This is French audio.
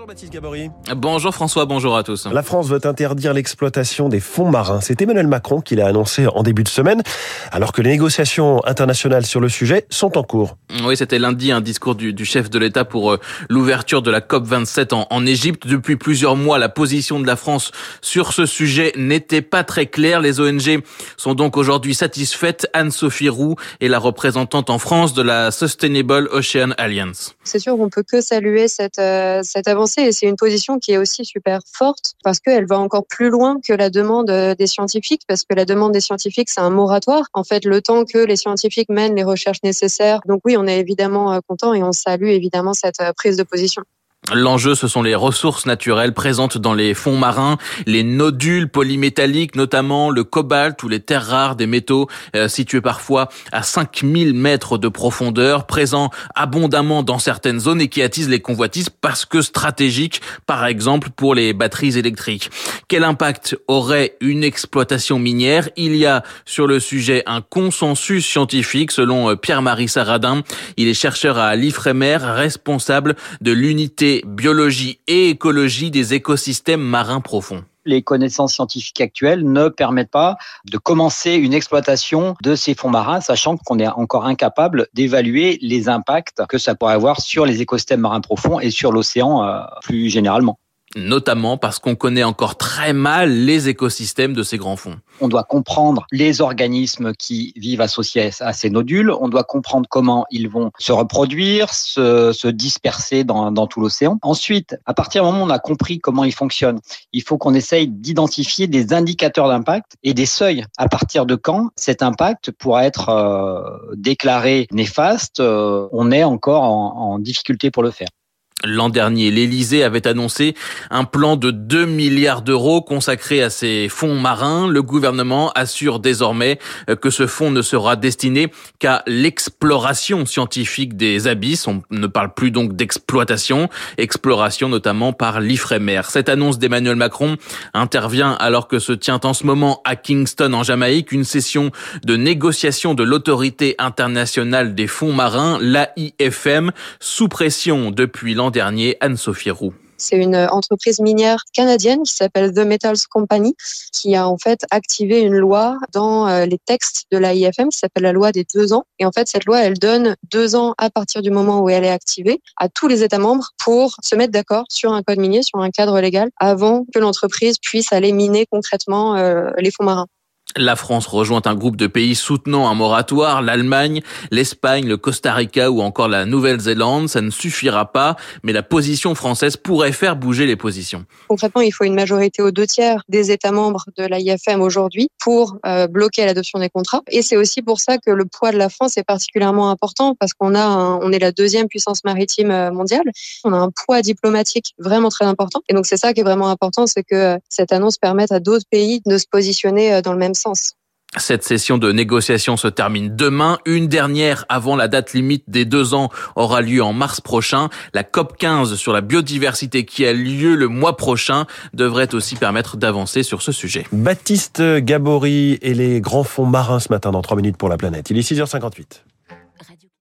Bonjour Baptiste Gabory. Bonjour François, bonjour à tous. La France veut interdire l'exploitation des fonds marins. C'est Emmanuel Macron qui l'a annoncé en début de semaine, alors que les négociations internationales sur le sujet sont en cours. Oui, c'était lundi un discours du, du chef de l'État pour euh, l'ouverture de la COP 27 en, en Égypte. Depuis plusieurs mois, la position de la France sur ce sujet n'était pas très claire. Les ONG sont donc aujourd'hui satisfaites. Anne-Sophie Roux est la représentante en France de la Sustainable Ocean Alliance. C'est sûr qu'on peut que saluer cette, euh, cette avancée et c'est une position qui est aussi super forte parce qu'elle va encore plus loin que la demande des scientifiques parce que la demande des scientifiques c'est un moratoire en fait le temps que les scientifiques mènent les recherches nécessaires donc oui on est évidemment euh, content et on salue évidemment cette euh, prise de position. L'enjeu, ce sont les ressources naturelles présentes dans les fonds marins, les nodules polymétalliques, notamment le cobalt ou les terres rares des métaux euh, situés parfois à 5000 mètres de profondeur, présents abondamment dans certaines zones et qui attisent les convoitises parce que stratégiques, par exemple pour les batteries électriques. Quel impact aurait une exploitation minière? Il y a sur le sujet un consensus scientifique selon euh, Pierre-Marie Saradin. Il est chercheur à l'IFREMER, responsable de l'unité biologie et écologie des écosystèmes marins profonds. Les connaissances scientifiques actuelles ne permettent pas de commencer une exploitation de ces fonds marins, sachant qu'on est encore incapable d'évaluer les impacts que ça pourrait avoir sur les écosystèmes marins profonds et sur l'océan euh, plus généralement notamment parce qu'on connaît encore très mal les écosystèmes de ces grands fonds. On doit comprendre les organismes qui vivent associés à ces nodules, on doit comprendre comment ils vont se reproduire, se, se disperser dans, tout l'océan. Ensuite, à partir du moment où on a compris comment ils fonctionnent, il faut qu'on essaye d'identifier des indicateurs d'impact et des seuils. À partir de quand cet impact pourra être euh, déclaré néfaste, euh, on est encore en, en difficulté pour le faire. L'an dernier, l'Élysée avait annoncé un plan de 2 milliards d'euros consacré à ces fonds marins. Le gouvernement assure désormais euh, que ce fonds ne sera destiné qu'à l'exploration scientifique des abysses. On ne parle plus donc d'exploitation, exploration notamment par l'IFREMER. Cette annonce d'Emmanuel Macron intervient alors que se tient en ce moment à Kingston en Jamaïque une session de négociation de l'autorité internationale des fonds marins, l'AIFM, sous pression depuis l'an dernier, Anne-Sophie Roux. C'est une entreprise minière canadienne qui s'appelle The Metals Company qui a en fait activé une loi dans euh, les textes de la IFM qui s'appelle la loi des deux ans. Et en fait, cette loi, elle donne deux ans à partir du moment où elle est activée à tous les États membres pour se mettre d'accord sur un code minier, sur un cadre légal avant que l'entreprise puisse aller miner concrètement euh, les fonds marins. La France rejoint un groupe de pays soutenant un moratoire, l'Allemagne, l'Espagne, le Costa Rica ou encore la Nouvelle-Zélande. Ça ne suffira pas, mais la position française pourrait faire bouger les positions. Concrètement, il faut une majorité aux deux tiers des États membres de l'IFM aujourd'hui pour euh, bloquer l'adoption des contrats. Et c'est aussi pour ça que le poids de la France est particulièrement important parce qu'on a, on est la deuxième puissance maritime euh, mondiale. On a un poids diplomatique vraiment très important. Et donc c'est ça qui est vraiment important, c'est que euh, cette annonce permette à d'autres pays de se positionner dans le même cette session de négociation se termine demain. Une dernière avant la date limite des deux ans aura lieu en mars prochain. La COP 15 sur la biodiversité qui a lieu le mois prochain devrait aussi permettre d'avancer sur ce sujet. Baptiste Gabory et les grands fonds marins ce matin dans 3 minutes pour la planète. Il est 6h58.